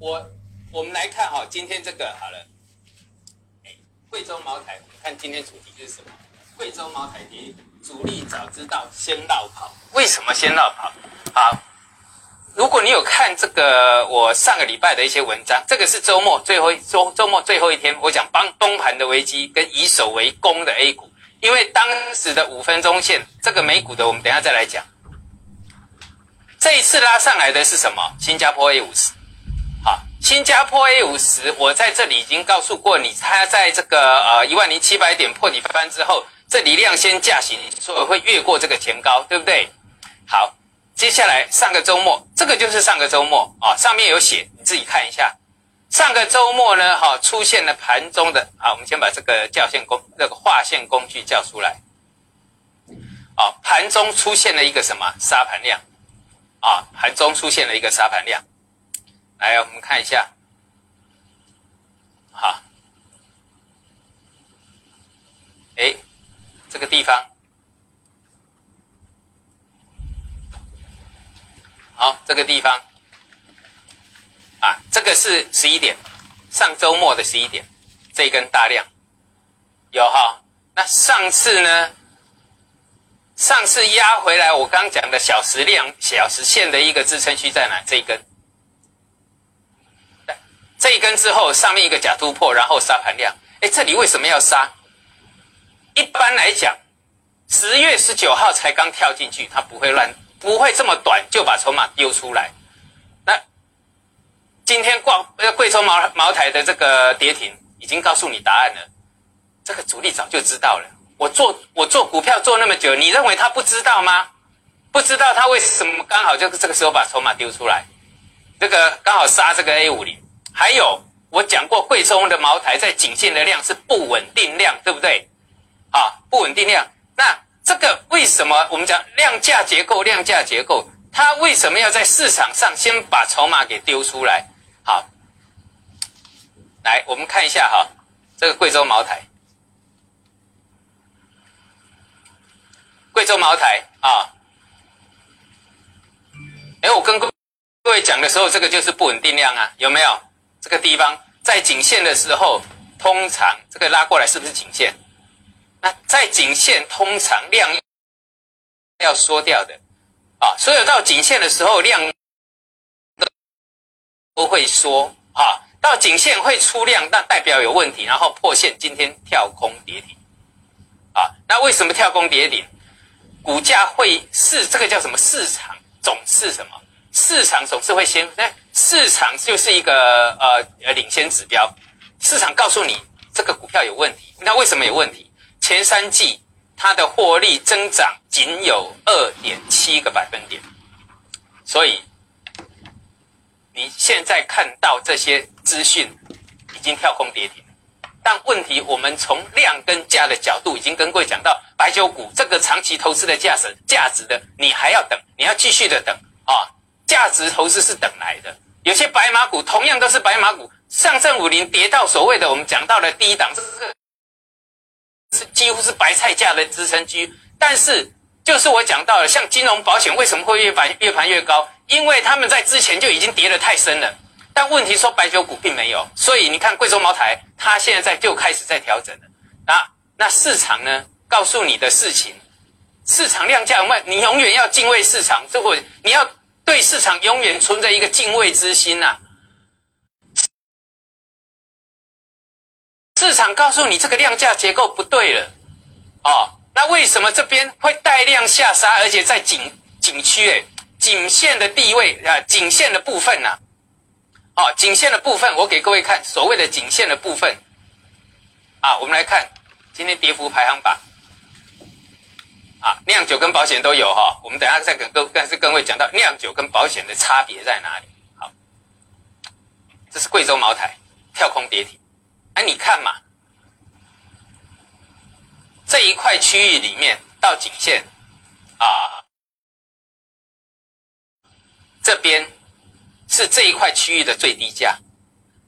我我们来看哈，今天这个好了，哎，贵州茅台，我们看今天主题是什么？贵州茅台跌，主力早知道先绕跑。为什么先绕跑？好，如果你有看这个我上个礼拜的一些文章，这个是周末最后周周末最后一天，我讲帮崩盘的危机跟以守为攻的 A 股，因为当时的五分钟线，这个美股的我们等下再来讲。这一次拉上来的是什么？新加坡 A 五十。新加坡 A 五十，我在这里已经告诉过你，它在这个呃一万零七百点破底翻之后，这里量先价行，所以会越过这个前高，对不对？好，接下来上个周末，这个就是上个周末啊，上面有写，你自己看一下。上个周末呢，哈，出现了盘中的，啊，我们先把这个叫线工那个划线工具叫出来。啊，盘中出现了一个什么沙盘量？啊，盘中出现了一个沙盘量。来，我们看一下，好，哎，这个地方，好，这个地方，啊，这个是十一点，上周末的十一点，这根大量有哈。那上次呢？上次压回来，我刚讲的小时量、小时线的一个支撑区在哪？这一根。这一根之后，上面一个假突破，然后杀盘量。哎，这里为什么要杀？一般来讲，十月十九号才刚跳进去，它不会乱，不会这么短就把筹码丢出来。那今天挂呃贵州茅茅台的这个跌停，已经告诉你答案了。这个主力早就知道了。我做我做股票做那么久，你认为他不知道吗？不知道他为什么刚好就是这个时候把筹码丢出来？这个刚好杀这个 A 五零。还有，我讲过，贵州的茅台在颈线的量是不稳定量，对不对？啊，不稳定量。那这个为什么我们讲量价结构？量价结构，它为什么要在市场上先把筹码给丢出来？好，来，我们看一下哈，这个贵州茅台，贵州茅台啊。哎，我跟各各位讲的时候，这个就是不稳定量啊，有没有？这个地方在颈线的时候，通常这个拉过来是不是颈线？那在颈线通常量要缩掉的啊，所有到颈线的时候量都会缩啊，到颈线会出量，那代表有问题，然后破线，今天跳空跌停啊。那为什么跳空跌停？股价会市这个叫什么？市场总是什么？市场总是会先哎。市场就是一个呃呃领先指标，市场告诉你这个股票有问题，那为什么有问题？前三季它的获利增长仅有二点七个百分点，所以你现在看到这些资讯已经跳空跌停，但问题我们从量跟价的角度已经跟各位讲到，白酒股这个长期投资的价值价值的，你还要等，你要继续的等啊，价值投资是等来的。有些白马股同样都是白马股，上证五零跌到所谓的我们讲到的低档，这个是几乎是白菜价的支撑区。但是就是我讲到了，像金融保险为什么会越盘越盘越高？因为他们在之前就已经跌得太深了。但问题说白酒股并没有，所以你看贵州茅台，它现在在就开始在调整了。那那市场呢？告诉你的事情，市场量价卖，你永远要敬畏市场，这会你要。对市场永远存在一个敬畏之心呐。市场告诉你这个量价结构不对了，哦，那为什么这边会带量下杀，而且在颈颈区诶，颈线的地位啊，颈线的部分呐，哦，颈线的部分，我给各位看所谓的颈线的部分，啊，我们来看今天跌幅排行榜。啊，酿酒跟保险都有哈，我们等下再跟各但是各位讲到酿酒跟保险的差别在哪里。好，这是贵州茅台跳空跌停，哎，你看嘛，这一块区域里面到颈线啊，这边是这一块区域的最低价，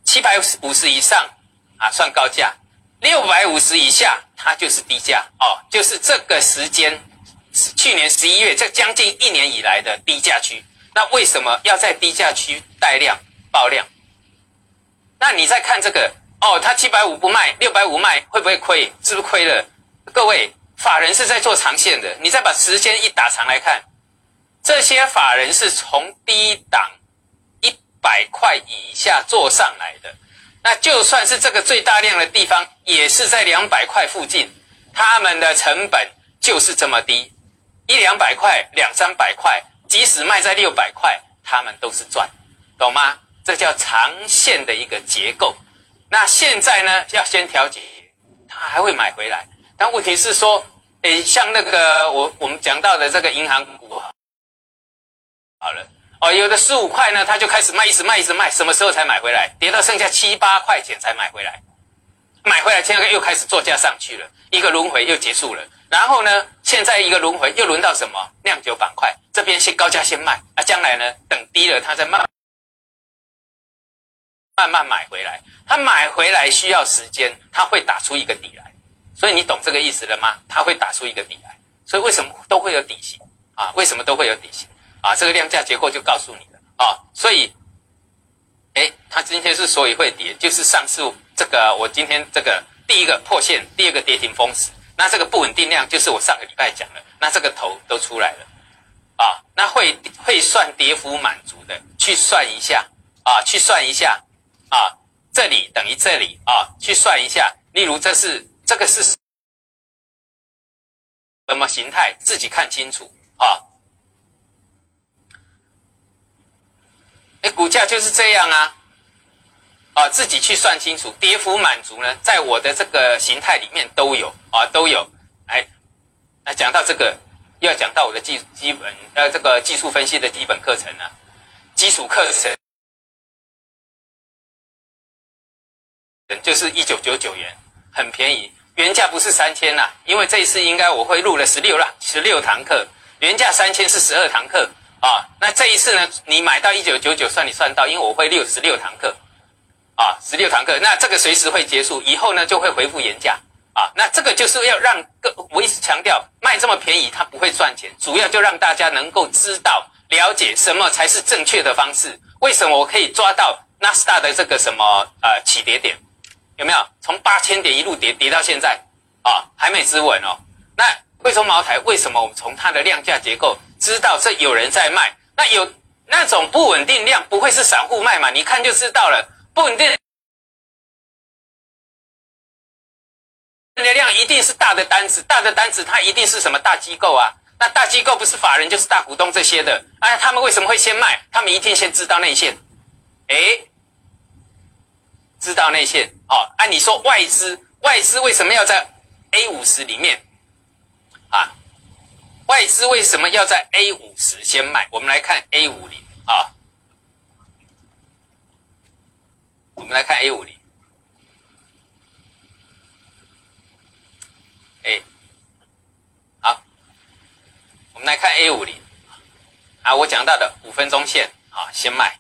七百五十以上啊算高价。六百五十以下，它就是低价哦，就是这个时间，去年十一月这将近一年以来的低价区。那为什么要在低价区带量爆量？那你再看这个哦，它七百五不卖，六百五卖，会不会亏？是不是亏了？各位，法人是在做长线的，你再把时间一打长来看，这些法人是从低档一百块以下做上来的，那就算是这个最大量的地方，也是在两百块附近，他们的成本就是这么低，一两百块、两三百块，即使卖在六百块，他们都是赚，懂吗？这叫长线的一个结构。那现在呢，要先调节，他还会买回来。但问题是说，诶，像那个我我们讲到的这个银行股，好了，哦，有的十五块呢，他就开始卖，一直卖，一直卖，什么时候才买回来？跌到剩下七八块钱才买回来，买回来现在又开始作价上去了，一个轮回又结束了。然后呢，现在一个轮回又轮到什么？酿酒板块这边先高价先卖，啊，将来呢，等低了，他再慢。慢慢买回来，他买回来需要时间，他会打出一个底来，所以你懂这个意思了吗？他会打出一个底来，所以为什么都会有底薪啊？为什么都会有底薪啊？这个量价结构就告诉你了啊。所以，哎，它今天之所以会跌，就是上次这个我今天这个第一个破线，第二个跌停封死，那这个不稳定量就是我上个礼拜讲的，那这个头都出来了啊。那会会算跌幅满足的，去算一下啊，去算一下。啊，这里等于这里啊，去算一下。例如，这是这个是什么形态？自己看清楚啊。哎，股价就是这样啊，啊，自己去算清楚。跌幅满足呢，在我的这个形态里面都有啊，都有。哎，那讲到这个，要讲到我的基基本呃这个技术分析的基本课程了，基础课程。就是一九九九元，很便宜，原价不是三千啦，因为这一次应该我会录了十六了，十六堂课，原价三千是十二堂课啊，那这一次呢，你买到一九九九算你算到，因为我会六十六堂课，啊，十六堂课，那这个随时会结束，以后呢就会恢复原价啊，那这个就是要让各，我一直强调卖这么便宜它不会赚钱，主要就让大家能够知道了解什么才是正确的方式，为什么我可以抓到纳斯达的这个什么呃起跌点？有没有从八千点一路跌跌到现在啊？还没止稳哦。那贵州茅台为什么我们从它的量价结构知道这有人在卖？那有那种不稳定量，不会是散户卖嘛？你看就知道了。不稳定的量一定是大的单子，大的单子它一定是什么大机构啊？那大机构不是法人就是大股东这些的。哎，他们为什么会先卖？他们一定先知道内线。哎。知道内线哦，按你说外资，外资为什么要在 A 五十里面啊？外资为什么要在 A 五十先卖？我们来看 A 五零啊，我们来看 A 五零，哎，好，我们来看 A 五零。啊，我讲到的五分钟线啊，先卖，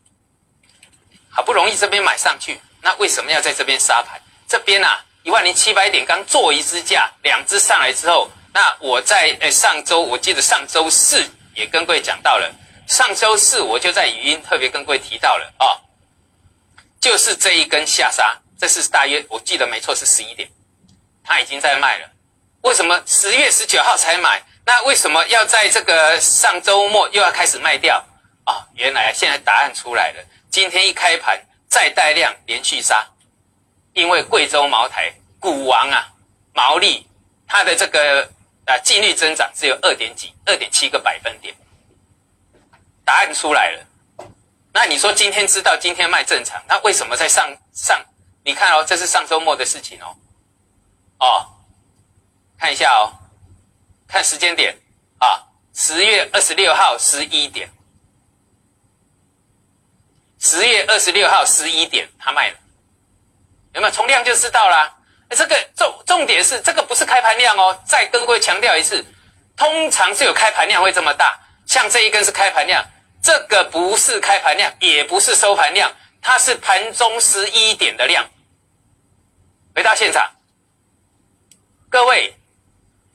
好不容易这边买上去。那为什么要在这边杀盘？这边啊，一万零七百点刚做一支价，两支上来之后，那我在诶上周，我记得上周四也跟各位讲到了，上周四我就在语音特别跟各位提到了啊，就是这一根下杀，这是大约我记得没错是十一点，他已经在卖了。为什么十月十九号才买？那为什么要在这个上周末又要开始卖掉啊？原来现在答案出来了，今天一开盘。再带量连续杀，因为贵州茅台股王啊，毛利它的这个啊净率增长只有二点几，二点七个百分点。答案出来了，那你说今天知道今天卖正常，那为什么在上上？你看哦，这是上周末的事情哦，哦，看一下哦，看时间点啊，十月二十六号十一点。十月二十六号十一点，他卖了，有没有？从量就知道啦。这个重重点是这个不是开盘量哦。再跟各位强调一次，通常是有开盘量会这么大，像这一根是开盘量，这个不是开盘量，也不是收盘量，它是盘中十一点的量。回到现场，各位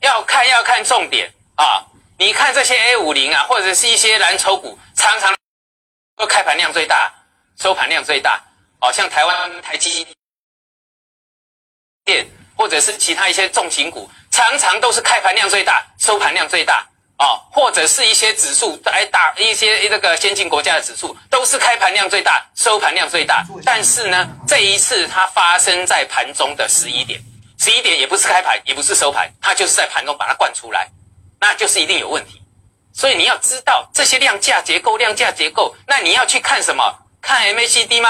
要看要看重点啊！你看这些 A 五零啊，或者是一些蓝筹股，常常都开盘量最大。收盘量最大，哦，像台湾台积电或者是其他一些重型股，常常都是开盘量最大，收盘量最大。哦，或者是一些指数，哎，大一些这个先进国家的指数，都是开盘量最大，收盘量最大。但是呢，这一次它发生在盘中的十一点，十一点也不是开盘，也不是收盘，它就是在盘中把它灌出来，那就是一定有问题。所以你要知道这些量价结构，量价结构，那你要去看什么？看 MACD 吗？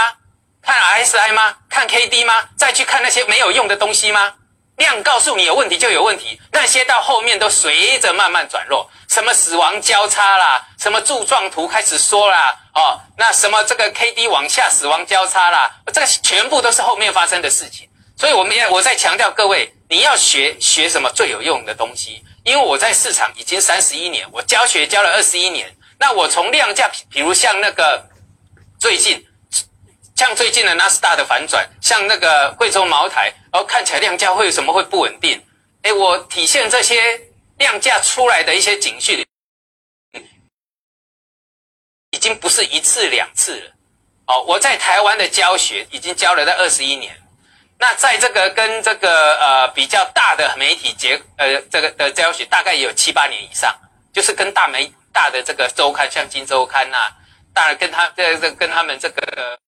看 RSI 吗？看 KD 吗？再去看那些没有用的东西吗？量告诉你有问题就有问题，那些到后面都随着慢慢转弱，什么死亡交叉啦，什么柱状图开始缩啦，哦，那什么这个 K D 往下死亡交叉啦，这个全部都是后面发生的事情。所以我们要我在强调各位，你要学学什么最有用的东西，因为我在市场已经三十一年，我教学教了二十一年，那我从量价，比如像那个最近。像最近的纳斯达的反转，像那个贵州茅台，然后看起来量价会有什么会不稳定？哎，我体现这些量价出来的一些警讯，已经不是一次两次了。哦，我在台湾的教学已经教了在二十一年，那在这个跟这个呃比较大的媒体结呃这个的教学，大概也有七八年以上，就是跟大媒大的这个周刊，像《金周刊》呐，当然跟他这这跟他们这个。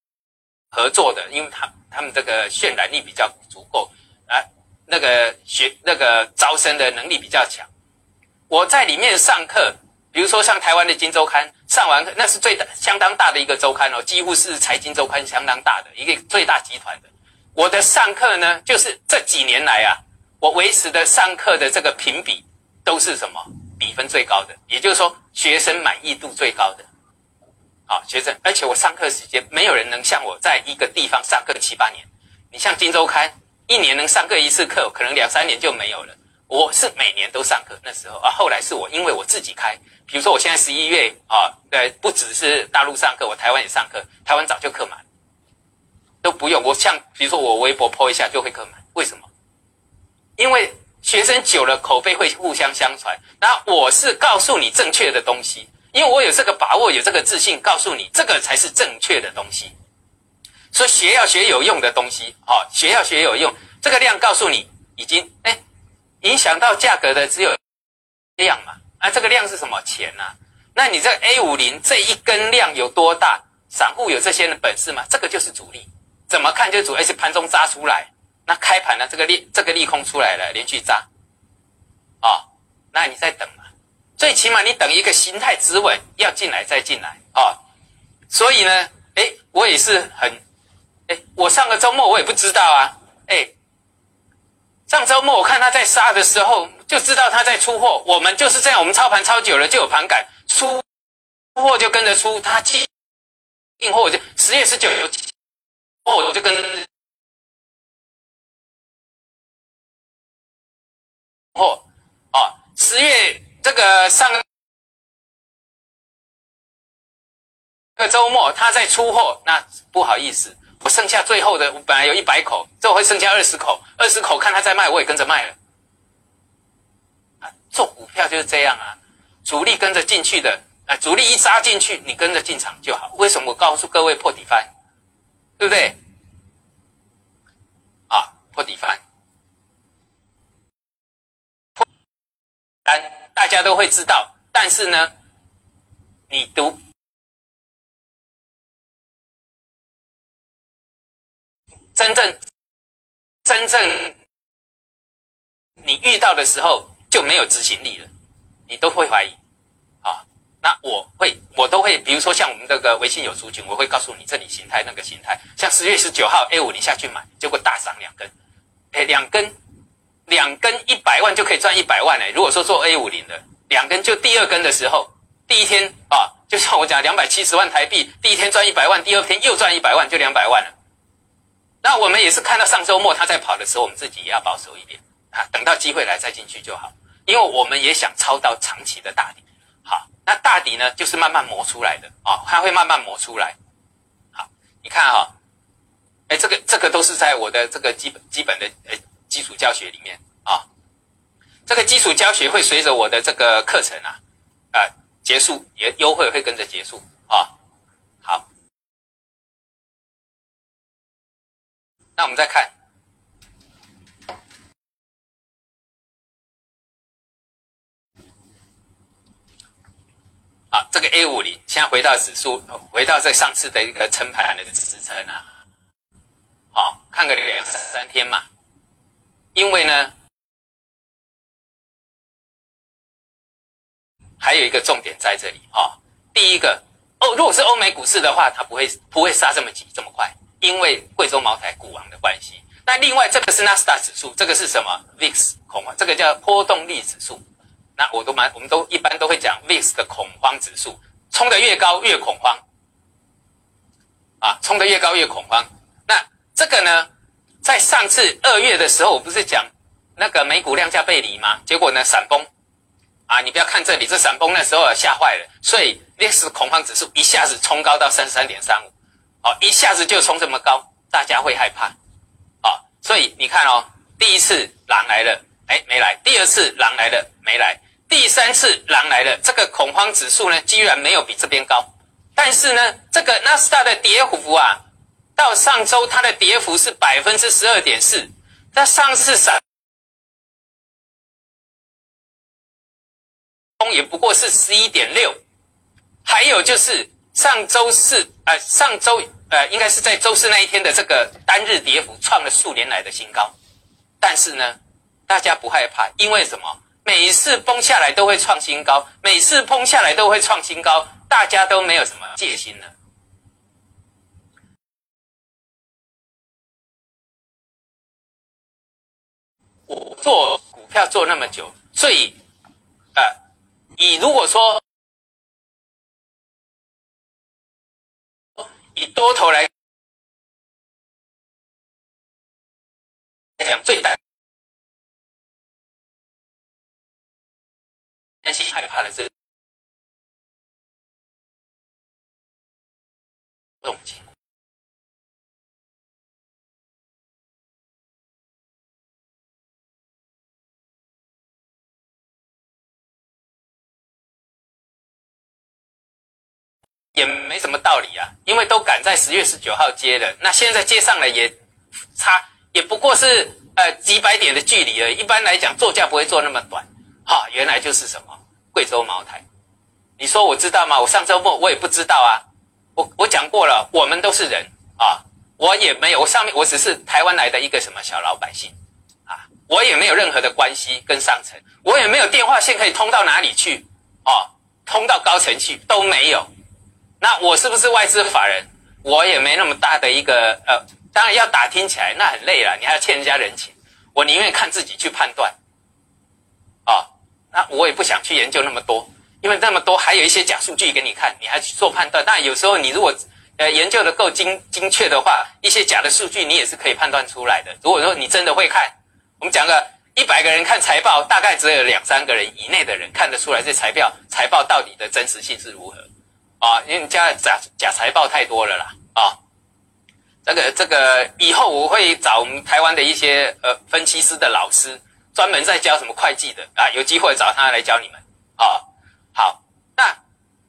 合作的，因为他他们这个渲染力比较足够，啊，那个学那个招生的能力比较强。我在里面上课，比如说像台湾的《金周刊》，上完课那是最大相当大的一个周刊哦，几乎是财经周刊相当大的一个最大集团的。我的上课呢，就是这几年来啊，我维持的上课的这个评比都是什么比分最高的，也就是说学生满意度最高的。啊，学生，而且我上课时间没有人能像我在一个地方上课七八年。你像《金周刊》，一年能上课一次课，可能两三年就没有了。我是每年都上课，那时候啊，后来是我因为我自己开，比如说我现在十一月啊，对，不只是大陆上课，我台湾也上课，台湾早就课满，都不用我像比如说我微博 po 一下就会课满，为什么？因为学生久了口碑会互相相传，然后我是告诉你正确的东西。因为我有这个把握，有这个自信，告诉你这个才是正确的东西。所以学要学有用的东西，好，学要学有用。这个量告诉你，已经哎，影响到价格的只有量嘛？啊，这个量是什么钱呢？那你这 A 五零这一根量有多大？散户有这些的本事吗？这个就是主力，怎么看就主，力是盘中扎出来，那开盘呢？这个利这个利空出来了，连续扎，啊，那你再等。最起码你等一个形态止稳，要进来再进来啊！所以呢，哎，我也是很，哎，我上个周末我也不知道啊，哎，上周末我看他在杀的时候，就知道他在出货。我们就是这样，我们操盘操久了就有盘感，出货就跟着出，他进进货就十月十九有货，我就跟货啊，十月。这个上个周末他在出货，那不好意思，我剩下最后的，我本来有一百口，这会剩下二十口，二十口看他在卖，我也跟着卖了。做股票就是这样啊，主力跟着进去的，啊，主力一扎进去，你跟着进场就好。为什么我告诉各位破底翻，对不对？啊，破底翻，单。大家都会知道，但是呢，你读真正真正你遇到的时候就没有执行力了，你都会怀疑啊。那我会我都会，比如说像我们这个微信有族群，我会告诉你这里形态那个形态，像十月十九号 A 五你下去买，结果大涨两根，哎，两根。两根一百万就可以赚一百万哎！如果说做 A 五零的两根，就第二根的时候，第一天啊，就像我讲两百七十万台币，第一天赚一百万，第二天又赚一百万，就两百万了。那我们也是看到上周末他在跑的时候，我们自己也要保守一点啊，等到机会来再进去就好，因为我们也想抄到长期的大底。好，那大底呢，就是慢慢磨出来的啊，它会慢慢磨出来。好，你看哈，哎，这个这个都是在我的这个基本基本的哎。基础教学里面啊，这个基础教学会随着我的这个课程啊，啊结束也优惠会跟着结束啊。好。那我们再看，啊，这个 A 五零现在回到指数，回到这上次的一个撑盘的支撑啊，好，看个两三天嘛，因为呢，还有一个重点在这里啊，第一个，哦，如果是欧美股市的话，它不会不会杀这么急这么快。因为贵州茅台股王的关系，那另外这个是纳斯达指数，这个是什么？VIX 恐慌，这个叫波动力指数。那我都蛮，我们都一般都会讲 VIX 的恐慌指数，冲得越高越恐慌，啊，冲得越高越恐慌。那这个呢，在上次二月的时候，我不是讲那个美股量价背离吗？结果呢，闪崩，啊，你不要看这里，这闪崩那时候吓坏了，所以 VIX 恐慌指数一下子冲高到三十三点三五。哦，一下子就冲这么高，大家会害怕，啊，所以你看哦，第一次狼来了，哎，没来；第二次狼来了，没来；第三次狼来了，这个恐慌指数呢，居然没有比这边高，但是呢，这个纳斯达的跌幅啊，到上周它的跌幅是百分之十二点四，那上次闪崩也不过是十一点六，还有就是。上周四，呃，上周，呃，应该是在周四那一天的这个单日跌幅创了数年来的新高，但是呢，大家不害怕，因为什么？每次崩下来都会创新高，每次崩下来都会创新高，大家都没有什么戒心了。我做股票做那么久，最，呃，以如果说。以多头来讲，最大担心害怕的这动静。也没什么道理啊，因为都赶在十月十九号接了，那现在接上了也差，也不过是呃几百点的距离而已。一般来讲，做价不会做那么短。哈，原来就是什么贵州茅台？你说我知道吗？我上周末我也不知道啊。我我讲过了，我们都是人啊，我也没有，我上面我只是台湾来的一个什么小老百姓啊，我也没有任何的关系跟上层，我也没有电话线可以通到哪里去哦，通到高层去都没有。那我是不是外资法人？我也没那么大的一个呃，当然要打听起来那很累了，你还要欠人家人情。我宁愿看自己去判断，啊，那我也不想去研究那么多，因为那么多还有一些假数据给你看，你还去做判断。但有时候你如果呃研究的够精精确的话，一些假的数据你也是可以判断出来的。如果说你真的会看，我们讲个一百个人看财报，大概只有两三个人以内的人看得出来这财报财报到底的真实性是如何。啊，因为假假财报太多了啦！啊，这个这个以后我会找我们台湾的一些呃分析师的老师，专门在教什么会计的啊，有机会找他来教你们啊。好，那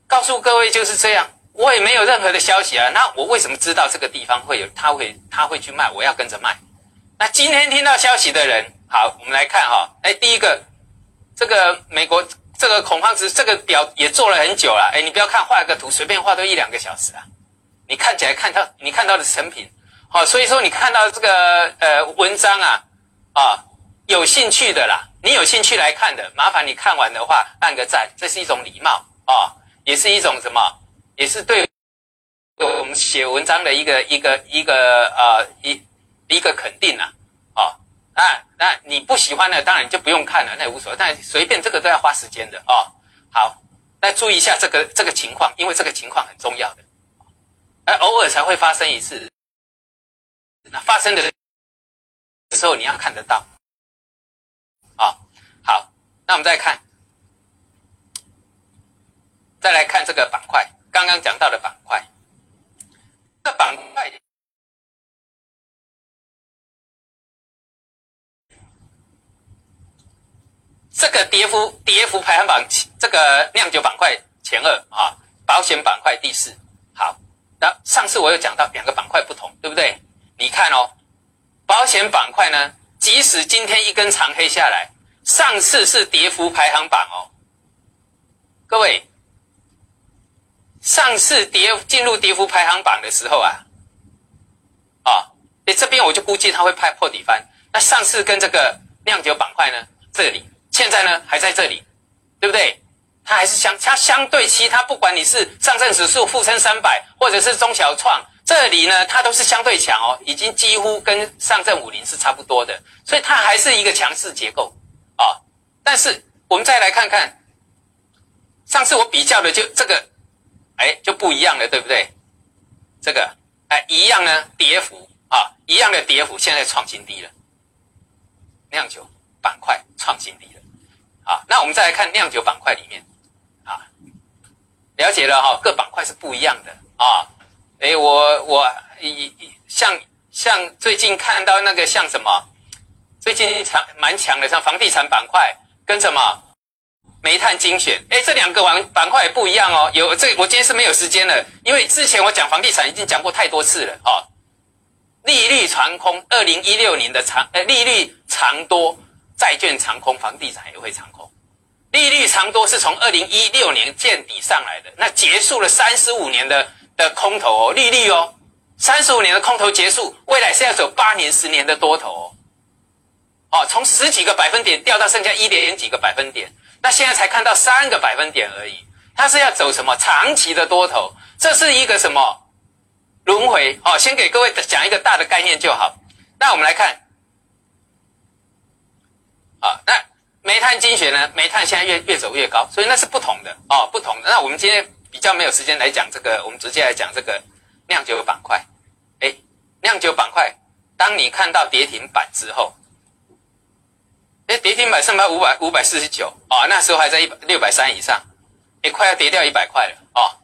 告诉各位就是这样，我也没有任何的消息啊。那我为什么知道这个地方会有他会他会去卖？我要跟着卖。那今天听到消息的人，好，我们来看哈。哎，第一个，这个美国。这个恐慌值这个表也做了很久了，哎，你不要看画一个图，随便画都一两个小时啊。你看起来看到你看到的成品，好，所以说你看到这个呃文章啊啊有兴趣的啦，你有兴趣来看的，麻烦你看完的话按个赞，这是一种礼貌啊，也是一种什么，也是对我们写文章的一个一个一个呃一一个肯定啊。那那你不喜欢的，当然就不用看了，那也无所谓。但随便这个都要花时间的哦。好，那注意一下这个这个情况，因为这个情况很重要的，而偶尔才会发生一次。那发生的时候你要看得到。啊，好，那我们再看，再来看这个板块，刚刚讲到的板块，这板块。这个跌幅跌幅排行榜，这个酿酒板块前二啊，保险板块第四。好，那上次我有讲到两个板块不同，对不对？你看哦，保险板块呢，即使今天一根长黑下来，上次是跌幅排行榜哦，各位，上次跌进入跌幅排行榜的时候啊，啊，哎这边我就估计它会拍破底翻。那上次跟这个酿酒板块呢，这里现在呢还在这里，对不对？它还是相它相对其他，不管你是上证指数、沪深三百，或者是中小创，这里呢它都是相对强哦，已经几乎跟上证五零是差不多的，所以它还是一个强势结构啊。但是我们再来看看，上次我比较的就这个，哎就不一样了，对不对？这个哎一样呢，跌幅啊一样的跌幅，现在创新低了。酿酒板块创新低了，啊，那我们再来看酿酒板块里面，啊，了解了哈，各板块是不一样的啊，哎，我我一像像最近看到那个像什么，最近强蛮强的，像房地产板块跟什么煤炭精选，哎，这两个板板块也不一样哦，有这我今天是没有时间了，因为之前我讲房地产已经讲过太多次了啊。利率长空，二零一六年的长，呃，利率长多，债券长空，房地产也会长空。利率长多是从二零一六年见底上来的，那结束了三十五年的的空头哦，利率哦，三十五年的空头结束，未来是要走八年、十年的多头哦。哦，从十几个百分点掉到剩下一点几个百分点，那现在才看到三个百分点而已，它是要走什么长期的多头？这是一个什么？轮回哦，先给各位讲一个大的概念就好。那我们来看，啊，那煤炭精选呢？煤炭现在越越走越高，所以那是不同的哦，不同的。那我们今天比较没有时间来讲这个，我们直接来讲这个酿酒板块。哎，酿酒板块，当你看到跌停板之后，哎，跌停板上百五百五百四十九啊，那时候还在一百六百三以上，也快要跌掉一百块了哦。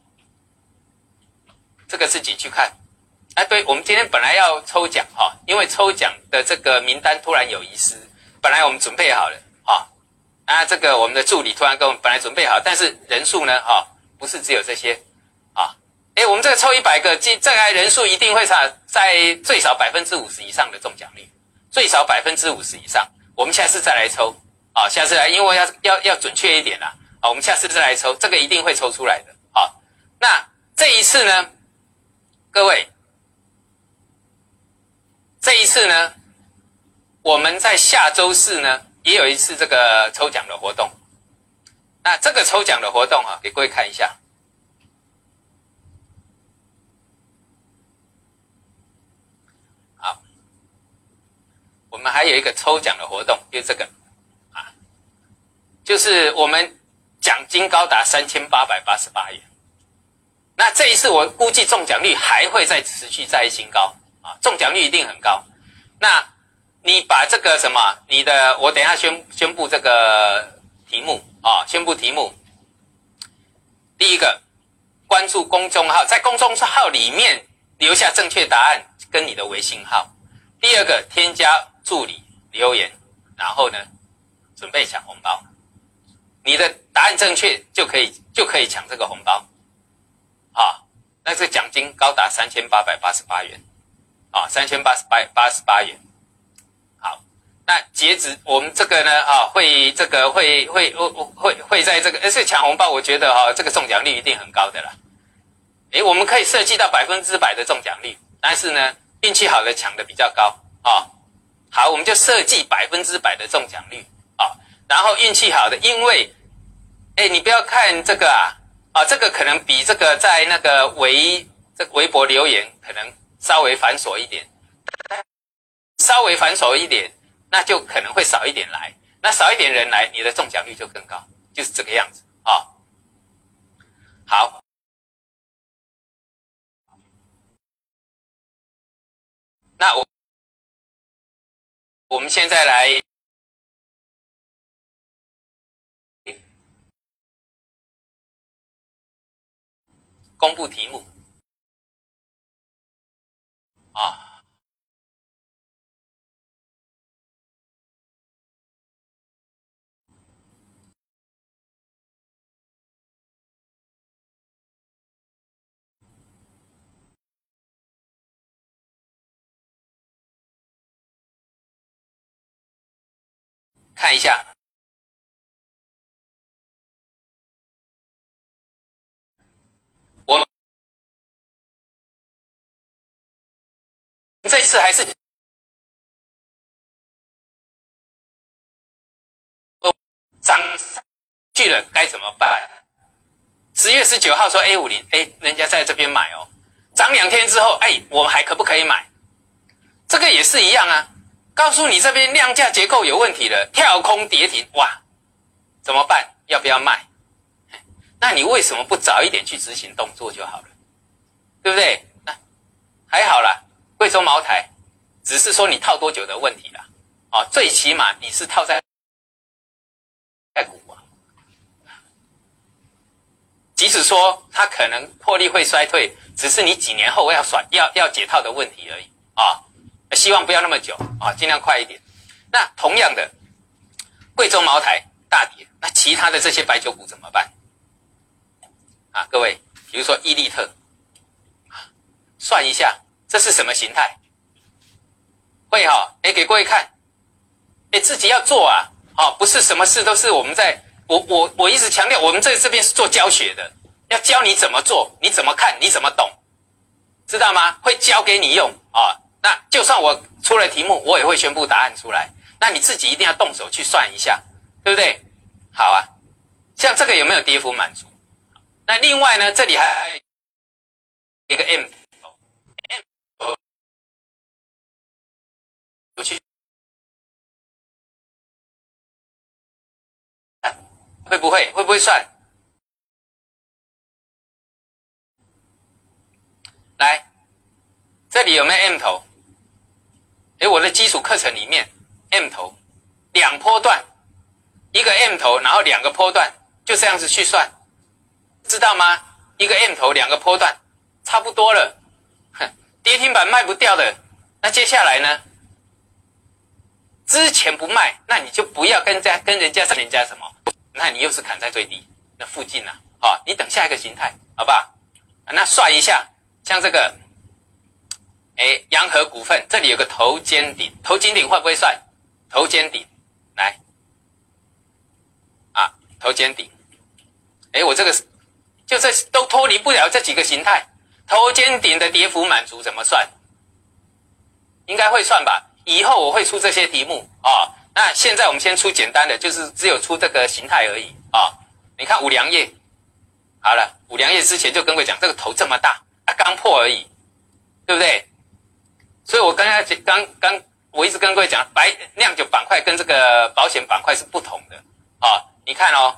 这个自己去看，哎，对我们今天本来要抽奖哈，因为抽奖的这个名单突然有遗失，本来我们准备好了啊，啊，这个我们的助理突然跟我们本来准备好，但是人数呢哈，不是只有这些啊，哎，我们这个抽一百个，这这个人数一定会差在最少百分之五十以上的中奖率，最少百分之五十以上，我们下次再来抽。啊，下次来，因为要要要准确一点啦，啊，我们下次再来抽，这个一定会抽出来的。啊，那这一次呢？各位，这一次呢，我们在下周四呢也有一次这个抽奖的活动。那这个抽奖的活动啊，给各位看一下。好，我们还有一个抽奖的活动，就这个啊，就是我们奖金高达三千八百八十八元。那这一次我估计中奖率还会再持续再新高啊，中奖率一定很高。那你把这个什么，你的我等一下宣宣布这个题目啊，宣布题目。第一个，关注公众号，在公众号里面留下正确答案跟你的微信号。第二个，添加助理留言，然后呢，准备抢红包。你的答案正确就可以就可以抢这个红包。啊，那这奖金高达三千八百八十八元，啊，三千八十八八十八元。那截止我们这个呢，啊，会这个会会会会会在这个，而且抢红包，我觉得哈，这个中奖率一定很高的啦。诶，我们可以设计到百分之百的中奖率，但是呢，运气好的抢的比较高啊。好，我们就设计百分之百的中奖率啊，然后运气好的，因为，哎，你不要看这个啊。啊，这个可能比这个在那个微这微博留言可能稍微繁琐一点，稍微繁琐一点，那就可能会少一点来，那少一点人来，你的中奖率就更高，就是这个样子啊。好，那我我们现在来。公布题目啊。看一下，我这次还是涨去了，该怎么办？十月十九号说 A 五零，哎，人家在这边买哦，涨两天之后，哎，我们还可不可以买？这个也是一样啊。告诉你这边量价结构有问题了，跳空跌停，哇，怎么办？要不要卖？那你为什么不早一点去执行动作就好了，对不对？那还好啦，贵州茅台，只是说你套多久的问题了，啊，最起码你是套在在股啊，即使说它可能获利会衰退，只是你几年后要甩要要解套的问题而已啊。希望不要那么久啊，尽量快一点。那同样的，贵州茅台大跌，那其他的这些白酒股怎么办？啊，各位，比如说伊利特，算一下这是什么形态？会哈？哎，给各位看，哎，自己要做啊，哦，不是什么事都是我们在，我我我一直强调，我们在这边是做教学的，要教你怎么做，你怎么看，你怎么懂，知道吗？会教给你用啊。那就算我出了题目，我也会宣布答案出来。那你自己一定要动手去算一下，对不对？好啊，像这个有没有跌幅满足？那另外呢，这里还有一个 M，M，会不会会不会算？来，这里有没有 M 头？哎，我的基础课程里面，M 头两波段，一个 M 头，然后两个波段，就这样子去算，知道吗？一个 M 头，两个波段，差不多了。哼，跌停板卖不掉的，那接下来呢？之前不卖，那你就不要跟家跟人家人家什么？那你又是砍在最低那附近了。好，你等下一个形态，好不好？那算一下，像这个。哎，洋河股份这里有个头肩顶，头肩顶会不会算？头肩顶，来，啊，头肩顶，哎，我这个就这都脱离不了这几个形态。头肩顶的跌幅满足怎么算？应该会算吧？以后我会出这些题目啊。那现在我们先出简单的，就是只有出这个形态而已啊。你看五粮液，好了，五粮液之前就跟我讲，这个头这么大，啊，刚破而已，对不对？所以我刚才刚刚我一直跟各位讲，白酿酒板块跟这个保险板块是不同的啊。你看哦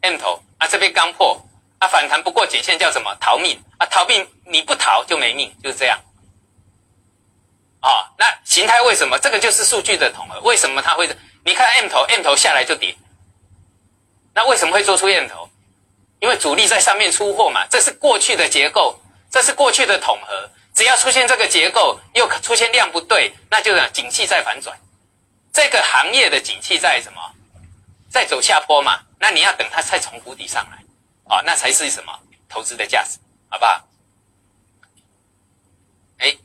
，M 头啊，这边刚破啊，反弹不过颈线叫什么？逃命啊，逃命你不逃就没命，就是这样。啊，那形态为什么？这个就是数据的统合。为什么它会？你看 M 头，M 头下来就跌。那为什么会做出 M 头？因为主力在上面出货嘛，这是过去的结构，这是过去的统合。只要出现这个结构，又出现量不对，那就讲景气在反转。这个行业的景气在什么？在走下坡嘛？那你要等它再从谷底上来，啊，那才是什么投资的价值，好不好？哎，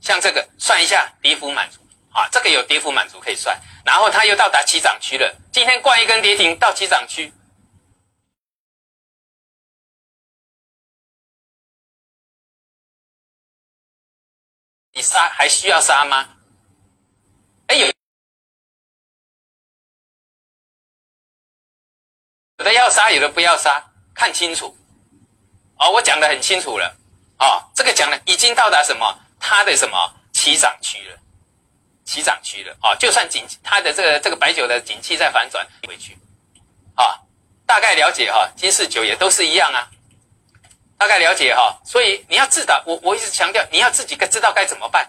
像这个算一下跌幅满足，啊，这个有跌幅满足可以算，然后它又到达起涨区了，今天挂一根跌停到起涨区。杀还需要杀吗？哎有，有的要杀，有的不要杀，看清楚。哦，我讲的很清楚了。哦，这个讲的已经到达什么？它的什么起涨区了？起涨区了。哦，就算景它的这个这个白酒的景气在反转回去，啊，大概了解哈，金四酒也都是一样啊。大概了解哈，所以你要自导。我我一直强调，你要自己该知道该怎么办。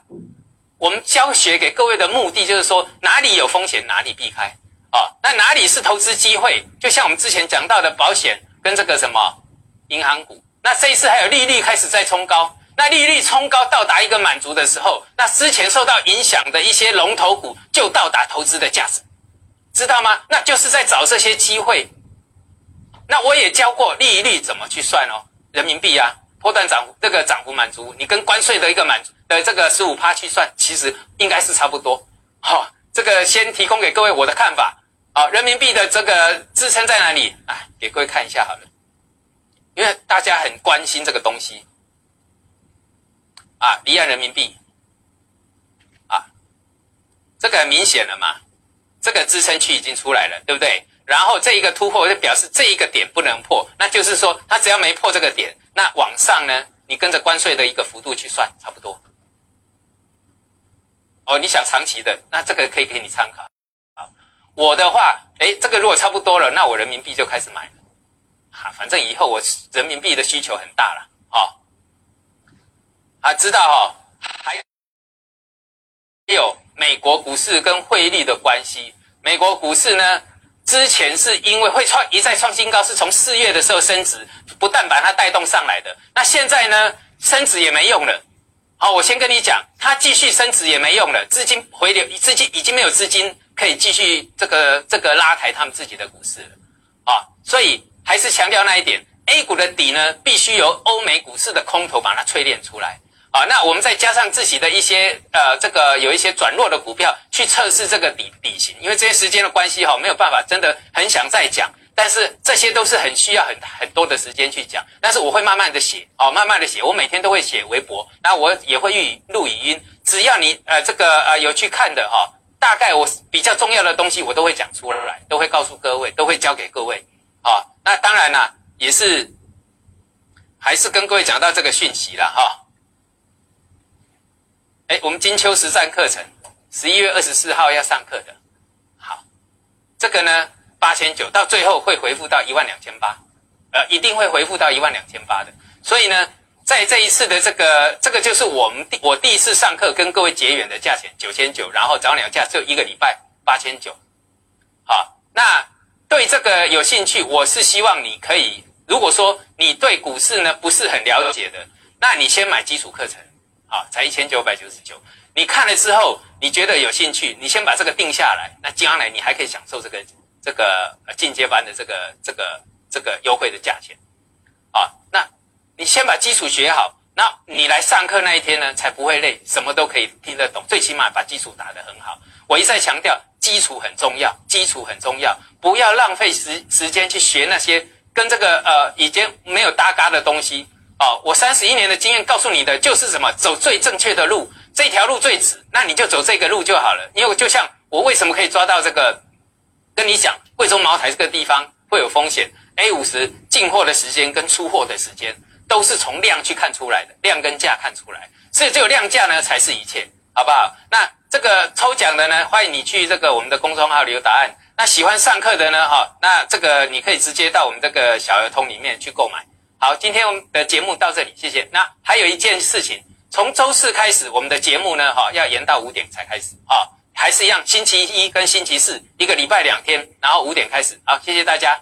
我们教学给各位的目的就是说，哪里有风险哪里避开啊。那哪里是投资机会？就像我们之前讲到的保险跟这个什么银行股。那这一次还有利率开始在冲高，那利率冲高到达一个满足的时候，那之前受到影响的一些龙头股就到达投资的价值，知道吗？那就是在找这些机会。那我也教过利率怎么去算哦。人民币啊，波段涨幅这个涨幅满足，你跟关税的一个满足的这个十五趴去算，其实应该是差不多。好，这个先提供给各位我的看法。好，人民币的这个支撑在哪里？哎，给各位看一下好了，因为大家很关心这个东西。啊，离岸人民币，啊，这个很明显了嘛，这个支撑区已经出来了，对不对？然后这一个突破就表示这一个点不能破，那就是说它只要没破这个点，那往上呢，你跟着关税的一个幅度去算，差不多。哦，你想长期的，那这个可以给你参考。好，我的话，哎，这个如果差不多了，那我人民币就开始买了。哈，反正以后我人民币的需求很大了，好。啊，知道哈，还有美国股市跟汇率的关系。美国股市呢，之前是因为会创一再创新高，是从四月的时候升值，不但把它带动上来的。那现在呢，升值也没用了。好，我先跟你讲，它继续升值也没用了，资金回流，资金已经没有资金可以继续这个这个拉抬他们自己的股市了。啊，所以还是强调那一点，A 股的底呢，必须由欧美股市的空头把它淬炼出来。啊，那我们再加上自己的一些呃，这个有一些转弱的股票去测试这个底底型，因为这些时间的关系哈，没有办法，真的很想再讲，但是这些都是很需要很很多的时间去讲，但是我会慢慢的写，哦，慢慢的写，我每天都会写微博，那我也会语录语音，只要你呃这个呃有去看的哈，大概我比较重要的东西我都会讲出来，都会告诉各位，都会教给各位，啊，那当然啦，也是还是跟各位讲到这个讯息了哈。哎，我们金秋实战课程十一月二十四号要上课的，好，这个呢八千九，到最后会回复到一万两千八，呃，一定会回复到一万两千八的。所以呢，在这一次的这个，这个就是我们第我第一次上课跟各位结缘的价钱九千九，然后早鸟价只有一个礼拜八千九，好，那对这个有兴趣，我是希望你可以，如果说你对股市呢不是很了解的，那你先买基础课程。啊，才一千九百九十九。你看了之后，你觉得有兴趣，你先把这个定下来。那将来你还可以享受这个这个进阶班的这个这个这个优惠的价钱。啊，那你先把基础学好，那你来上课那一天呢，才不会累，什么都可以听得懂。最起码把基础打得很好。我一再强调，基础很重要，基础很重要，不要浪费时时间去学那些跟这个呃已经没有搭嘎的东西。哦，我三十一年的经验告诉你的就是什么？走最正确的路，这条路最直，那你就走这个路就好了。因为就像我为什么可以抓到这个，跟你讲，贵州茅台这个地方会有风险。A 五十进货的时间跟出货的时间都是从量去看出来的，量跟价看出来，所以只有量价呢才是一切，好不好？那这个抽奖的呢，欢迎你去这个我们的公众号留答案。那喜欢上课的呢，哈，那这个你可以直接到我们这个小儿通里面去购买。好，今天我们的节目到这里，谢谢。那还有一件事情，从周四开始，我们的节目呢，哈，要延到五点才开始，哈，还是一样，星期一跟星期四，一个礼拜两天，然后五点开始。好，谢谢大家。